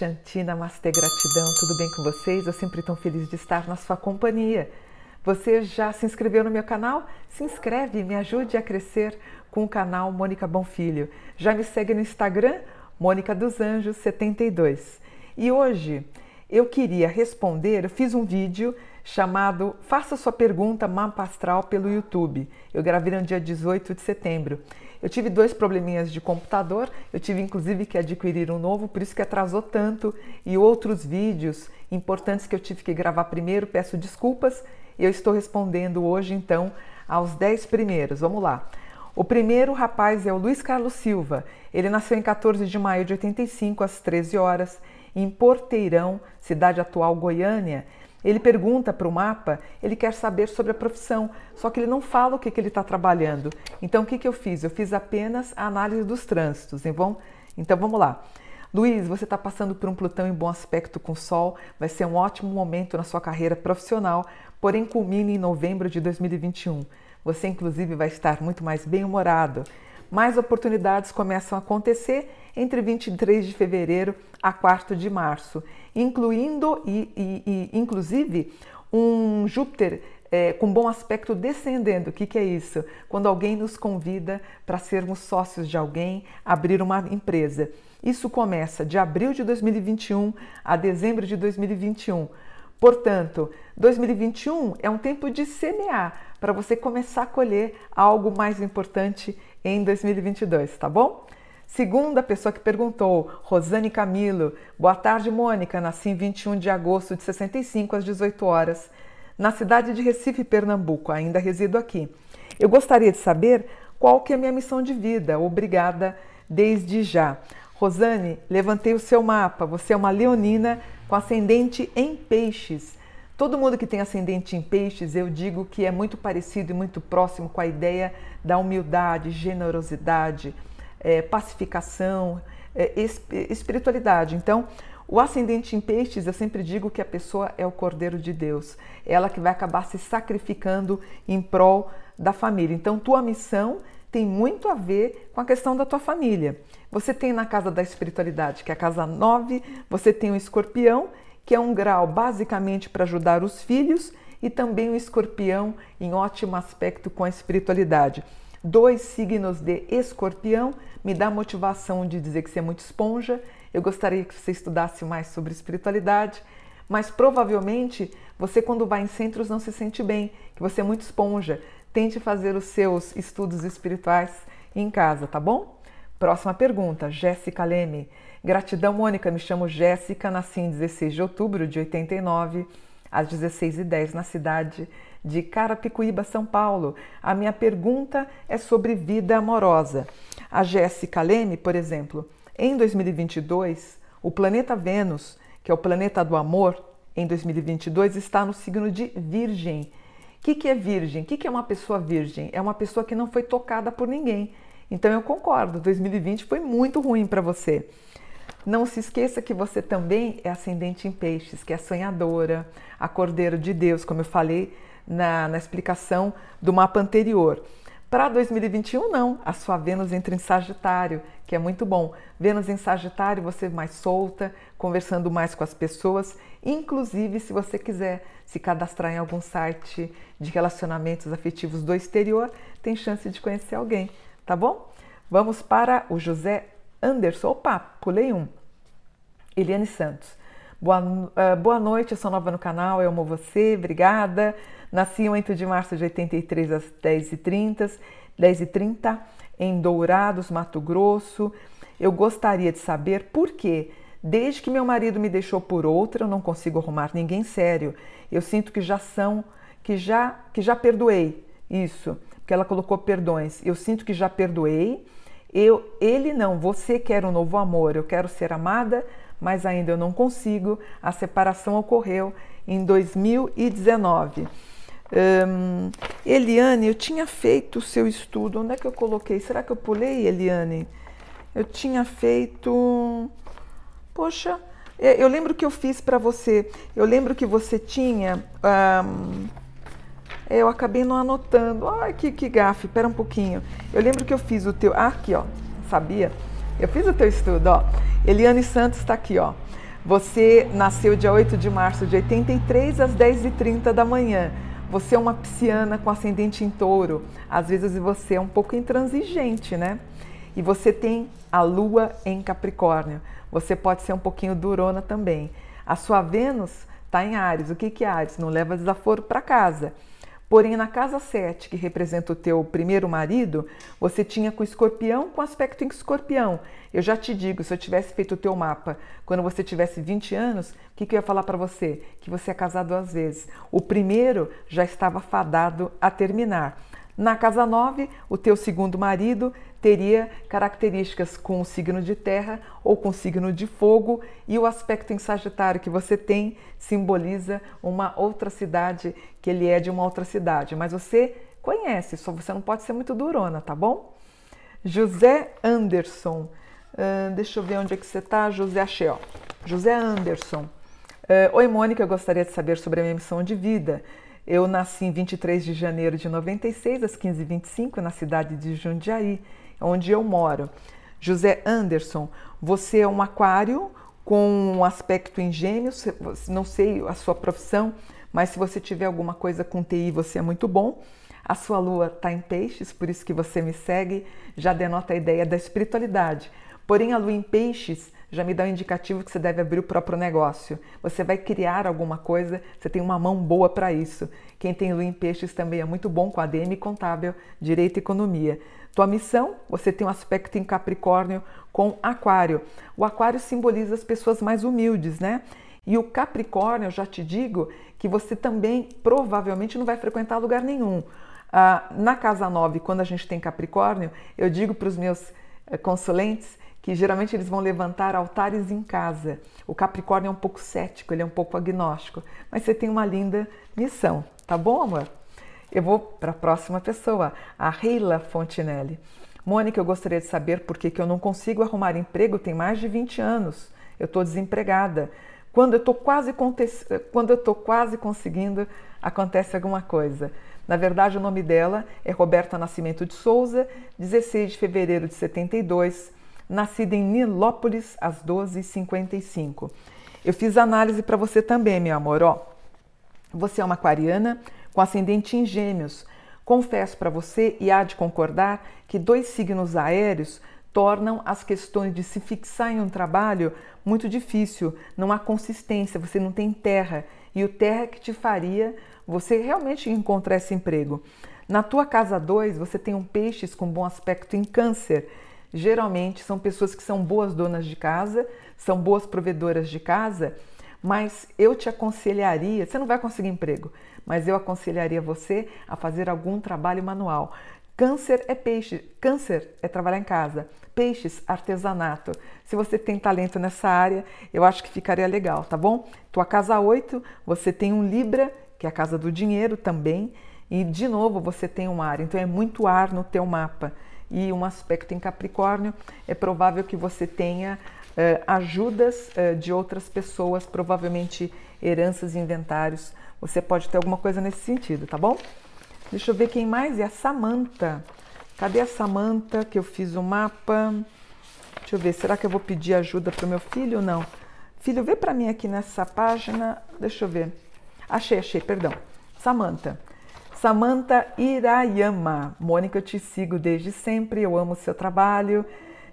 Shanti, Namastê, gratidão, tudo bem com vocês? Eu sempre tão feliz de estar na sua companhia. Você já se inscreveu no meu canal? Se inscreve, me ajude a crescer com o canal Mônica Bonfilho. Já me segue no Instagram, Mônica dos Anjos 72. E hoje eu queria responder, eu fiz um vídeo chamado Faça sua pergunta mapa astral pelo YouTube. Eu gravei no dia 18 de setembro. Eu tive dois probleminhas de computador, eu tive inclusive que adquirir um novo, por isso que atrasou tanto, e outros vídeos importantes que eu tive que gravar primeiro, peço desculpas. Eu estou respondendo hoje então aos 10 primeiros. Vamos lá. O primeiro rapaz é o Luiz Carlos Silva. Ele nasceu em 14 de maio de 85, às 13 horas, em Porteirão, cidade atual Goiânia. Ele pergunta para o mapa, ele quer saber sobre a profissão, só que ele não fala o que, que ele está trabalhando. Então, o que, que eu fiz? Eu fiz apenas a análise dos trânsitos. Então, vamos lá. Luiz, você está passando por um Plutão em bom aspecto com o Sol, vai ser um ótimo momento na sua carreira profissional, porém culmina em novembro de 2021. Você, inclusive, vai estar muito mais bem-humorado. Mais oportunidades começam a acontecer entre 23 de fevereiro a 4 de março, incluindo e, e, e inclusive um Júpiter é, com bom aspecto descendendo. O que, que é isso? Quando alguém nos convida para sermos sócios de alguém, abrir uma empresa. Isso começa de abril de 2021 a dezembro de 2021. Portanto, 2021 é um tempo de semear para você começar a colher algo mais importante em 2022, tá bom? Segunda pessoa que perguntou, Rosane Camilo. Boa tarde, Mônica. Nasci em 21 de agosto de 65 às 18 horas, na cidade de Recife, Pernambuco. Ainda resido aqui. Eu gostaria de saber qual que é a minha missão de vida. Obrigada desde já. Rosane, levantei o seu mapa. Você é uma leonina com ascendente em peixes. Todo mundo que tem ascendente em peixes, eu digo que é muito parecido e muito próximo com a ideia da humildade, generosidade, é, pacificação, é, espiritualidade. Então, o ascendente em peixes, eu sempre digo que a pessoa é o cordeiro de Deus, ela que vai acabar se sacrificando em prol da família. Então, tua missão tem muito a ver com a questão da tua família. Você tem na casa da espiritualidade, que é a casa 9, você tem o escorpião, que é um grau basicamente para ajudar os filhos, e também o escorpião em ótimo aspecto com a espiritualidade. Dois signos de escorpião me dá motivação de dizer que você é muito esponja. Eu gostaria que você estudasse mais sobre espiritualidade, mas provavelmente você, quando vai em centros, não se sente bem, que você é muito esponja. Tente fazer os seus estudos espirituais em casa, tá bom? Próxima pergunta, Jéssica Leme. Gratidão, Mônica. Me chamo Jéssica, nasci em 16 de outubro de 89, às 16h10, na cidade de Carapicuíba, São Paulo. A minha pergunta é sobre vida amorosa. A Jéssica Leme, por exemplo, em 2022, o planeta Vênus, que é o planeta do amor, em 2022 está no signo de Virgem. O que, que é virgem? O que, que é uma pessoa virgem? É uma pessoa que não foi tocada por ninguém. Então eu concordo, 2020 foi muito ruim para você. Não se esqueça que você também é ascendente em peixes, que é sonhadora, a cordeiro de Deus, como eu falei na, na explicação do mapa anterior. Para 2021, não. A sua Vênus entra em Sagitário, que é muito bom. Vênus em Sagitário, você mais solta, conversando mais com as pessoas, inclusive se você quiser se cadastrar em algum site de relacionamentos afetivos do exterior, tem chance de conhecer alguém, tá bom? Vamos para o José Anderson. Opa, pulei um. Eliane Santos. Boa, uh, boa noite, eu sou nova no canal, eu amo você, obrigada. Nasci em 8 de março de 83 às 10h30, 10h30 em Dourados, Mato Grosso. Eu gostaria de saber por quê. Desde que meu marido me deixou por outra, eu não consigo arrumar ninguém sério. Eu sinto que já são, que já, que já perdoei isso, porque ela colocou perdões. Eu sinto que já perdoei. Eu, ele não, você quer um novo amor, eu quero ser amada, mas ainda eu não consigo. A separação ocorreu em 2019. Um, Eliane, eu tinha feito o seu estudo. Onde é que eu coloquei? Será que eu pulei, Eliane? Eu tinha feito. Poxa, é, eu lembro que eu fiz para você. Eu lembro que você tinha. Um, eu acabei não anotando. Ai, que, que gafe. Espera um pouquinho. Eu lembro que eu fiz o teu. Ah, aqui, ó. Sabia? Eu fiz o teu estudo, ó. Eliane Santos está aqui, ó. Você nasceu dia 8 de março de 83 às 10h30 da manhã. Você é uma pisciana com ascendente em touro. Às vezes você é um pouco intransigente, né? E você tem a lua em Capricórnio. Você pode ser um pouquinho durona também. A sua Vênus está em Ares. O que, que é Ares? Não leva desaforo para casa. Porém, na casa 7, que representa o teu primeiro marido, você tinha com escorpião com aspecto em escorpião. Eu já te digo, se eu tivesse feito o teu mapa quando você tivesse 20 anos, o que, que eu ia falar para você? Que você é casado duas vezes. O primeiro já estava fadado a terminar. Na casa 9, o teu segundo marido teria características com o signo de terra ou com o signo de fogo, e o aspecto em Sagitário que você tem simboliza uma outra cidade, que ele é de uma outra cidade, mas você conhece, só você não pode ser muito durona, tá bom? José Anderson, uh, deixa eu ver onde é que você tá, José achei, ó. José Anderson. Uh, Oi, Mônica, eu gostaria de saber sobre a minha missão de vida. Eu nasci em 23 de janeiro de 96, às 15h25, na cidade de Jundiaí, onde eu moro. José Anderson, você é um aquário com um aspecto gêmeos, não sei a sua profissão, mas se você tiver alguma coisa com TI, você é muito bom. A sua lua está em peixes, por isso que você me segue, já denota a ideia da espiritualidade. Porém, a lua em peixes já me dá um indicativo que você deve abrir o próprio negócio. Você vai criar alguma coisa, você tem uma mão boa para isso. Quem tem lua em peixes também é muito bom com ADM contábil, direito e economia. Tua missão, você tem um aspecto em Capricórnio com Aquário. O Aquário simboliza as pessoas mais humildes, né? E o Capricórnio, eu já te digo que você também provavelmente não vai frequentar lugar nenhum. Ah, na casa 9, quando a gente tem Capricórnio, eu digo para os meus eh, consulentes que geralmente eles vão levantar altares em casa. O Capricórnio é um pouco cético, ele é um pouco agnóstico, mas você tem uma linda missão, tá bom, amor? Eu vou para a próxima pessoa, a Reila Fontinelli. Mônica, eu gostaria de saber por que, que eu não consigo arrumar emprego tem mais de 20 anos. Eu estou desempregada. Quando eu estou quase, quando eu quase conseguindo, acontece alguma coisa. Na verdade, o nome dela é Roberta Nascimento de Souza, 16 de fevereiro de 72, nascida em Nilópolis às 12h55. Eu fiz análise para você também, meu amor. Ó, você é uma aquariana com ascendente em Gêmeos. Confesso para você, e há de concordar, que dois signos aéreos tornam as questões de se fixar em um trabalho muito difícil. Não há consistência, você não tem terra. E o terra que te faria você realmente encontrar esse emprego. Na tua casa 2, você tem um peixes com bom aspecto em câncer geralmente são pessoas que são boas donas de casa, são boas provedoras de casa, mas eu te aconselharia, você não vai conseguir emprego, mas eu aconselharia você a fazer algum trabalho manual. Câncer é peixe, câncer é trabalhar em casa, peixes, artesanato. Se você tem talento nessa área, eu acho que ficaria legal, tá bom? Tua casa 8, você tem um Libra, que é a casa do dinheiro também, e de novo você tem um ar, então é muito ar no teu mapa e um aspecto em Capricórnio, é provável que você tenha uh, ajudas uh, de outras pessoas, provavelmente heranças inventários. Você pode ter alguma coisa nesse sentido, tá bom? Deixa eu ver quem mais é a Samanta. Cadê a Samanta que eu fiz o mapa? Deixa eu ver, será que eu vou pedir ajuda para o meu filho ou não? Filho, vê para mim aqui nessa página. Deixa eu ver. Achei, achei, perdão. Samanta. Samantha Irayama. Mônica, eu te sigo desde sempre, eu amo o seu trabalho.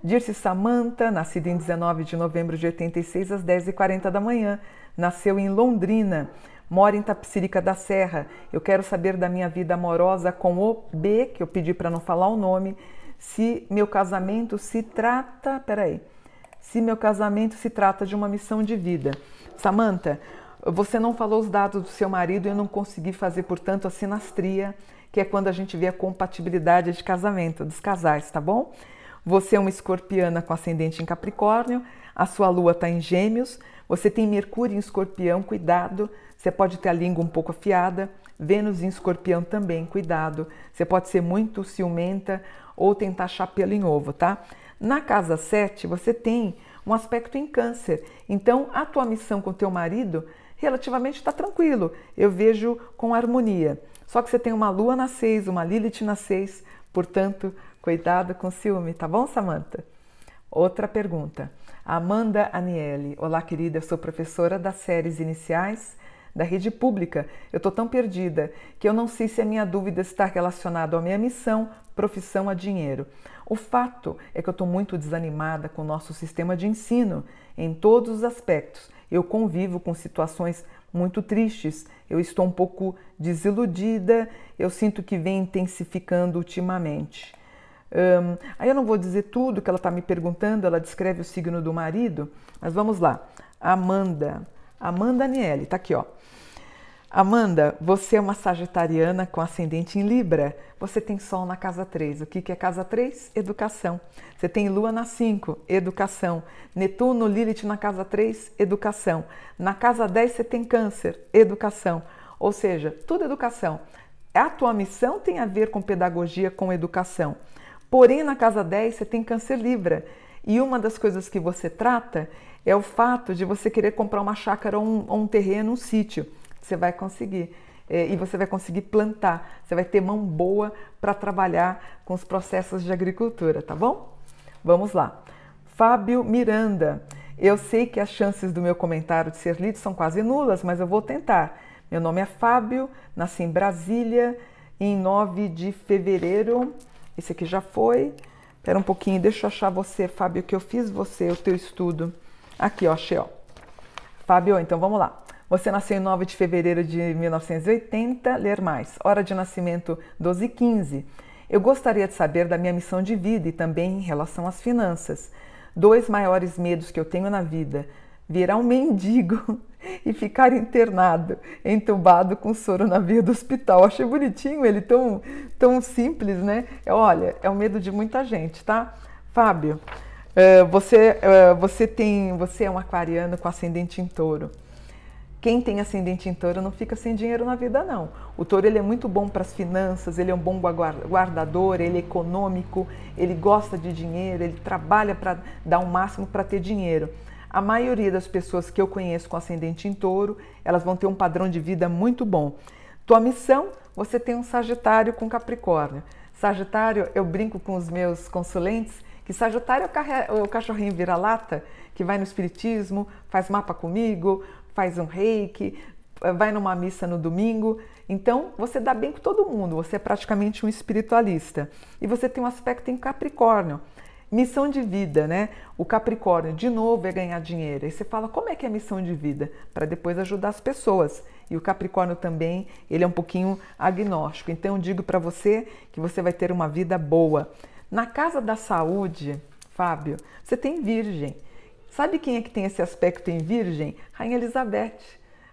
Dirce Samantha, nascida em 19 de novembro de 86, às 10h40 da manhã. Nasceu em Londrina, mora em Tapsirica da Serra. Eu quero saber da minha vida amorosa com o B, que eu pedi para não falar o nome, se meu casamento se trata. Peraí. Se meu casamento se trata de uma missão de vida. Samantha, você não falou os dados do seu marido e eu não consegui fazer, portanto, a sinastria, que é quando a gente vê a compatibilidade de casamento dos casais, tá bom? Você é uma escorpiana com ascendente em Capricórnio, a sua lua está em Gêmeos, você tem Mercúrio em Escorpião, cuidado, você pode ter a língua um pouco afiada, Vênus em Escorpião também, cuidado, você pode ser muito ciumenta ou tentar achar pelo em ovo, tá? Na casa 7, você tem um aspecto em Câncer, então a tua missão com teu marido relativamente está tranquilo. Eu vejo com harmonia. Só que você tem uma lua na 6, uma Lilith na 6, portanto, cuidado com ciúme, tá bom, Samantha? Outra pergunta. Amanda Aniele. Olá, querida. Eu sou professora das séries iniciais da rede pública. Eu estou tão perdida que eu não sei se a minha dúvida está relacionada à minha missão, profissão a dinheiro. O fato é que eu estou muito desanimada com o nosso sistema de ensino em todos os aspectos. Eu convivo com situações muito tristes, eu estou um pouco desiludida, eu sinto que vem intensificando ultimamente. Um, aí eu não vou dizer tudo que ela está me perguntando, ela descreve o signo do marido, mas vamos lá. Amanda, Amanda Aniele, tá aqui, ó. Amanda, você é uma sagitariana com ascendente em Libra. Você tem Sol na casa 3. O que é casa 3? Educação. Você tem Lua na 5, educação. Netuno, Lilith na casa 3, educação. Na casa 10 você tem Câncer, educação. Ou seja, tudo educação. A tua missão tem a ver com pedagogia, com educação. Porém, na casa 10 você tem Câncer Libra. E uma das coisas que você trata é o fato de você querer comprar uma chácara ou um, ou um terreno, um sítio. Você vai conseguir. É, e você vai conseguir plantar. Você vai ter mão boa para trabalhar com os processos de agricultura, tá bom? Vamos lá. Fábio Miranda. Eu sei que as chances do meu comentário de ser lido são quase nulas, mas eu vou tentar. Meu nome é Fábio, nasci em Brasília em 9 de fevereiro esse aqui já foi. Espera um pouquinho, deixa eu achar você, Fábio, que eu fiz você, o teu estudo. Aqui, ó, achei, ó. Fábio, então vamos lá. Você nasceu em 9 de fevereiro de 1980, ler mais. Hora de nascimento 12 e 15. Eu gostaria de saber da minha missão de vida e também em relação às finanças. Dois maiores medos que eu tenho na vida: virar um mendigo e ficar internado, entubado com soro na via do hospital. Achei bonitinho ele, tão, tão simples, né? É, olha, é o medo de muita gente, tá? Fábio, eh, você, eh, você tem, você é um aquariano com ascendente em touro. Quem tem ascendente em touro não fica sem dinheiro na vida, não. O touro ele é muito bom para as finanças, ele é um bom guardador, ele é econômico, ele gosta de dinheiro, ele trabalha para dar o máximo para ter dinheiro. A maioria das pessoas que eu conheço com ascendente em touro, elas vão ter um padrão de vida muito bom. Tua missão, você tem um Sagitário com Capricórnio. Sagitário, eu brinco com os meus consulentes que Sagitário é o cachorrinho vira-lata que vai no espiritismo, faz mapa comigo, faz um reiki, vai numa missa no domingo. Então, você dá bem com todo mundo, você é praticamente um espiritualista. E você tem um aspecto em Capricórnio. Missão de vida, né? O Capricórnio, de novo, é ganhar dinheiro. Aí você fala, como é que é missão de vida? Para depois ajudar as pessoas. E o Capricórnio também, ele é um pouquinho agnóstico. Então, eu digo para você que você vai ter uma vida boa. Na casa da saúde, Fábio, você tem Virgem. Sabe quem é que tem esse aspecto em Virgem? Rainha Elizabeth.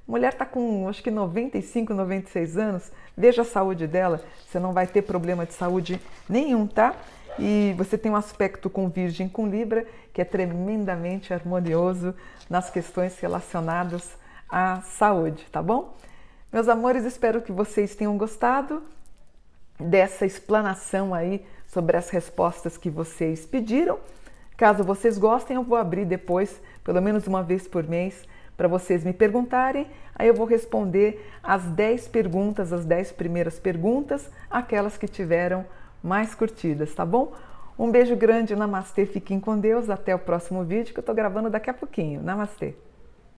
Mulher está com acho que 95, 96 anos. Veja a saúde dela, você não vai ter problema de saúde nenhum, tá? E você tem um aspecto com Virgem com Libra que é tremendamente harmonioso nas questões relacionadas à saúde, tá bom? Meus amores, espero que vocês tenham gostado dessa explanação aí sobre as respostas que vocês pediram. Caso vocês gostem, eu vou abrir depois, pelo menos uma vez por mês, para vocês me perguntarem. Aí eu vou responder as 10 perguntas, as 10 primeiras perguntas, aquelas que tiveram mais curtidas, tá bom? Um beijo grande, namastê, fiquem com Deus, até o próximo vídeo que eu tô gravando daqui a pouquinho. Namastê!